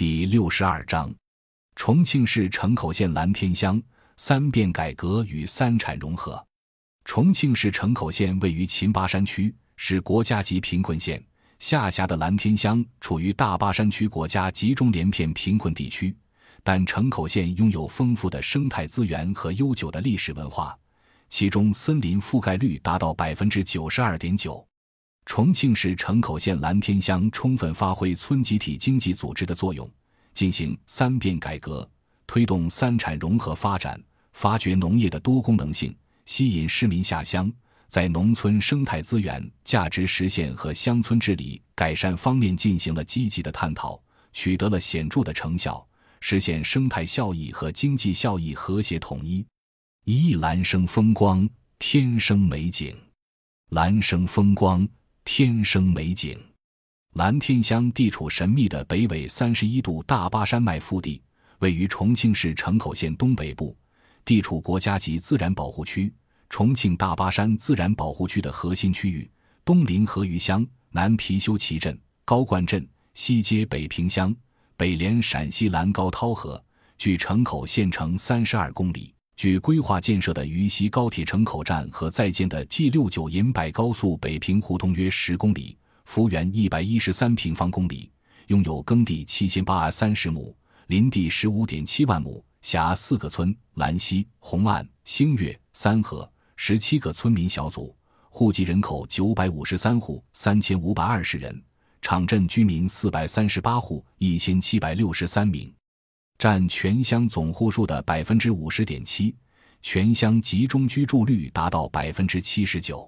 第六十二章：重庆市城口县蓝天乡三变改革与三产融合。重庆市城口县位于秦巴山区，是国家级贫困县。下辖的蓝天乡处于大巴山区国家集中连片贫困地区，但城口县拥有丰富的生态资源和悠久的历史文化，其中森林覆盖率达到百分之九十二点九。重庆市城口县蓝天乡充分发挥村集体经济组织的作用，进行三变改革，推动三产融合发展，发掘农业的多功能性，吸引市民下乡，在农村生态资源价值实现和乡村治理改善方面进行了积极的探讨，取得了显著的成效，实现生态效益和经济效益和谐统一。一蓝生风光，天生美景，蓝生风光。天生美景，蓝天乡地处神秘的北纬三十一度大巴山脉腹地，位于重庆市城口县东北部，地处国家级自然保护区重庆大巴山自然保护区的核心区域，东临河鱼乡，南貔貅旗镇、高灌镇，西接北平乡，北连陕西兰高涛河，距城口县城三十二公里。距规划建设的渝西高铁城口站和在建的 G 六九银柏高速北平胡同约十公里，幅员一百一十三平方公里，拥有耕地七千八百三十亩，林地十五点七万亩，辖四个村：兰溪、红岸、星月、三河，十七个村民小组，户籍人口九百五十三户，三千五百二十人，场镇居民四百三十八户，一千七百六十三名。占全乡总户数的百分之五十点七，全乡集中居住率达到百分之七十九。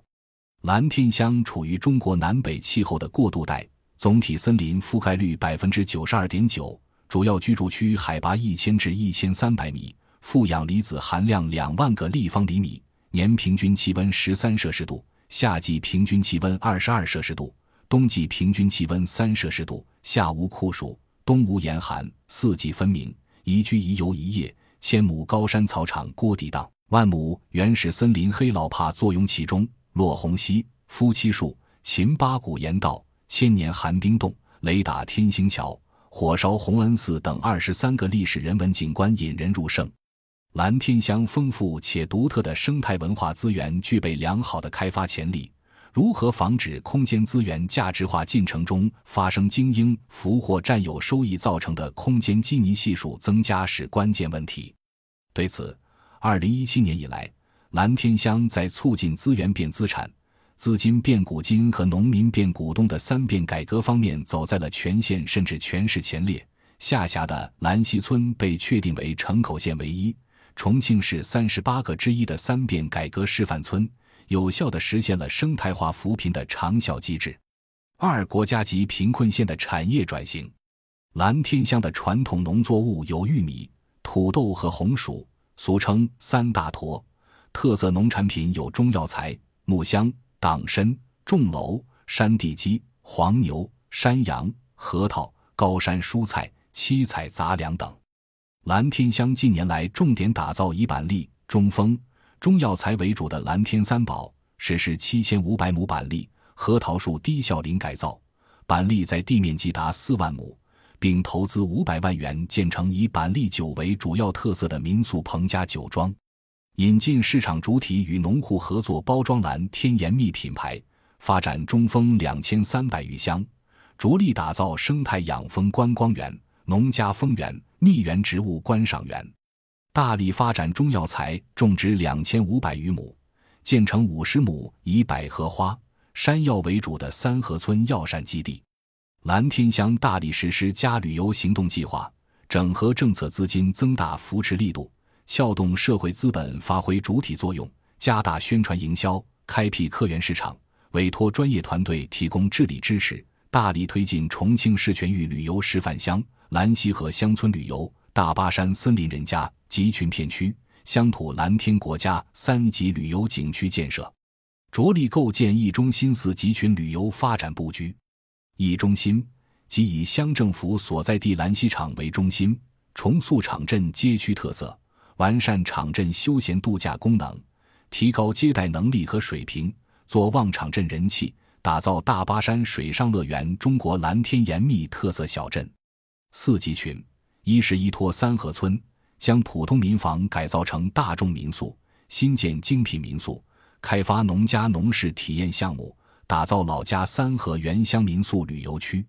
蓝天乡处于中国南北气候的过渡带，总体森林覆盖率百分之九十二点九，主要居住区海拔一千至一千三百米，负氧离子含量两万个立方厘米，年平均气温十三摄氏度，夏季平均气温二十二摄氏度，冬季平均气温三摄氏度，夏无酷暑，冬无严寒，四季分明。宜居宜游宜业，千亩高山草场郭底荡，万亩原始森林黑老帕坐拥其中。落红溪、夫妻树、秦八古岩道、千年寒冰洞、雷打天星桥、火烧洪恩寺等二十三个历史人文景观引人入胜。蓝天乡丰富且独特的生态文化资源具备良好的开发潜力。如何防止空间资源价值化进程中发生精英俘获、占有收益造成的空间基尼系数增加是关键问题。对此，二零一七年以来，蓝天乡在促进资源变资产、资金变股金和农民变股东的三变改革方面走在了全县甚至全市前列。下辖的兰溪村被确定为城口县唯一、重庆市三十八个之一的三变改革示范村。有效地实现了生态化扶贫的长效机制。二、国家级贫困县的产业转型。蓝天乡的传统农作物有玉米、土豆和红薯，俗称“三大坨”。特色农产品有中药材、木香、党参、重楼、山地鸡、黄牛、山羊、核桃、高山蔬菜、七彩杂粮等。蓝天乡近年来重点打造以板栗、中蜂。中药材为主的蓝天三宝实施七千五百亩板栗、核桃树低效林改造，板栗在地面积达四万亩，并投资五百万元建成以板栗酒为主要特色的民宿彭家酒庄，引进市场主体与农户合作包装蓝天严密品牌，发展中蜂两千三百余箱，着力打造生态养蜂观光园、农家蜂园、蜜源植物观赏园。大力发展中药材种植两千五百余亩，建成五十亩以百合花、山药为主的三河村药膳基地。蓝天乡大力实施“加旅游行动计划”，整合政策资金，增大扶持力度，撬动社会资本发挥主体作用，加大宣传营销，开辟客源市场，委托专业团队提供治理支持，大力推进重庆市全域旅游示范乡、兰溪河乡村旅游、大巴山森林人家。集群片区乡土蓝天国家三级旅游景区建设，着力构建一中心四集群旅游发展布局。一中心即以乡政府所在地兰溪场为中心，重塑场镇街区特色，完善场镇休闲度假功能，提高接待能力和水平，做旺场镇人气，打造大巴山水上乐园中国蓝天严密特色小镇。四集群，一是依托三河村，将普通民房改造成大众民宿，新建精品民宿，开发农家农事体验项目，打造老家三河原乡民宿旅游区。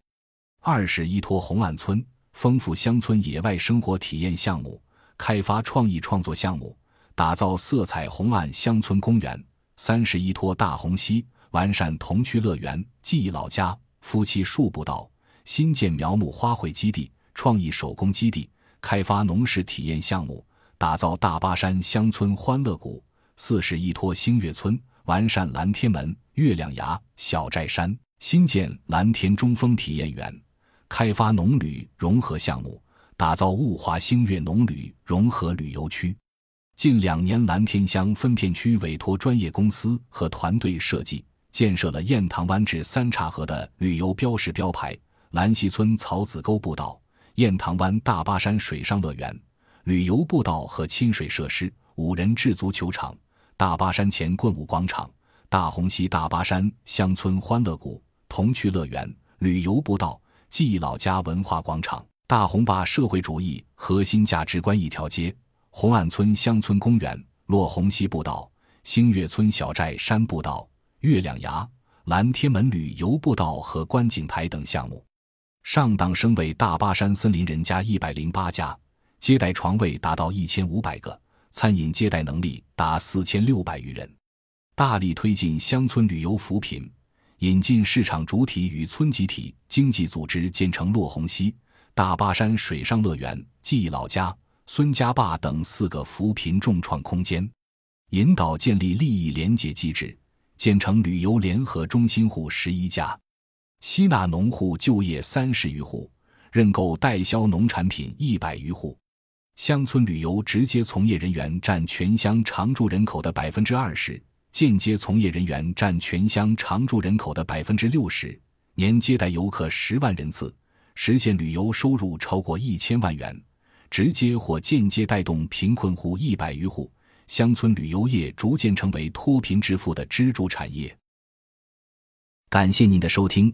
二是依托红岸村，丰富乡村野外生活体验项目，开发创意创作项目，打造色彩红岸乡村公园。三是依托大红溪，完善童趣乐园、记忆老家、夫妻树步道，新建苗木花卉基地、创意手工基地，开发农事体验项目，打造大巴山乡村欢乐谷。四是依托星月村，完善蓝天门、月亮崖、小寨山，新建蓝天中峰体验园。开发农旅融合项目，打造物华星月农旅融合旅游区。近两年，蓝天乡分片区委托专业公司和团队设计建设了雁塘湾至三岔河的旅游标识标牌、蓝溪村草子沟步道、雁塘湾大巴山水上乐园、旅游步道和亲水设施、五人制足球场、大巴山前棍舞广场、大红溪大巴山乡村欢乐谷、童趣乐园、旅游步道。记忆老家文化广场、大红坝社会主义核心价值观一条街、红岸村乡村公园、落红溪步道、星月村小寨山步道、月亮崖、蓝天门旅游步道和观景台等项目，上党升为大巴山森林人家一百零八家，接待床位达到一千五百个，餐饮接待能力达四千六百余人，大力推进乡村旅游扶贫。引进市场主体与村集体经济组织，建成落红溪、大巴山水上乐园、记忆老家、孙家坝等四个扶贫众创空间；引导建立利益联结机制，建成旅游联合中心户十一家，吸纳农户就业三十余户，认购代销农产品一百余户。乡村旅游直接从业人员占全乡常住人口的百分之二十。间接从业人员占全乡常住人口的百分之六十，年接待游客十万人次，实现旅游收入超过一千万元，直接或间接带动贫困户一百余户，乡村旅游业逐渐成为脱贫致富的支柱产业。感谢您的收听，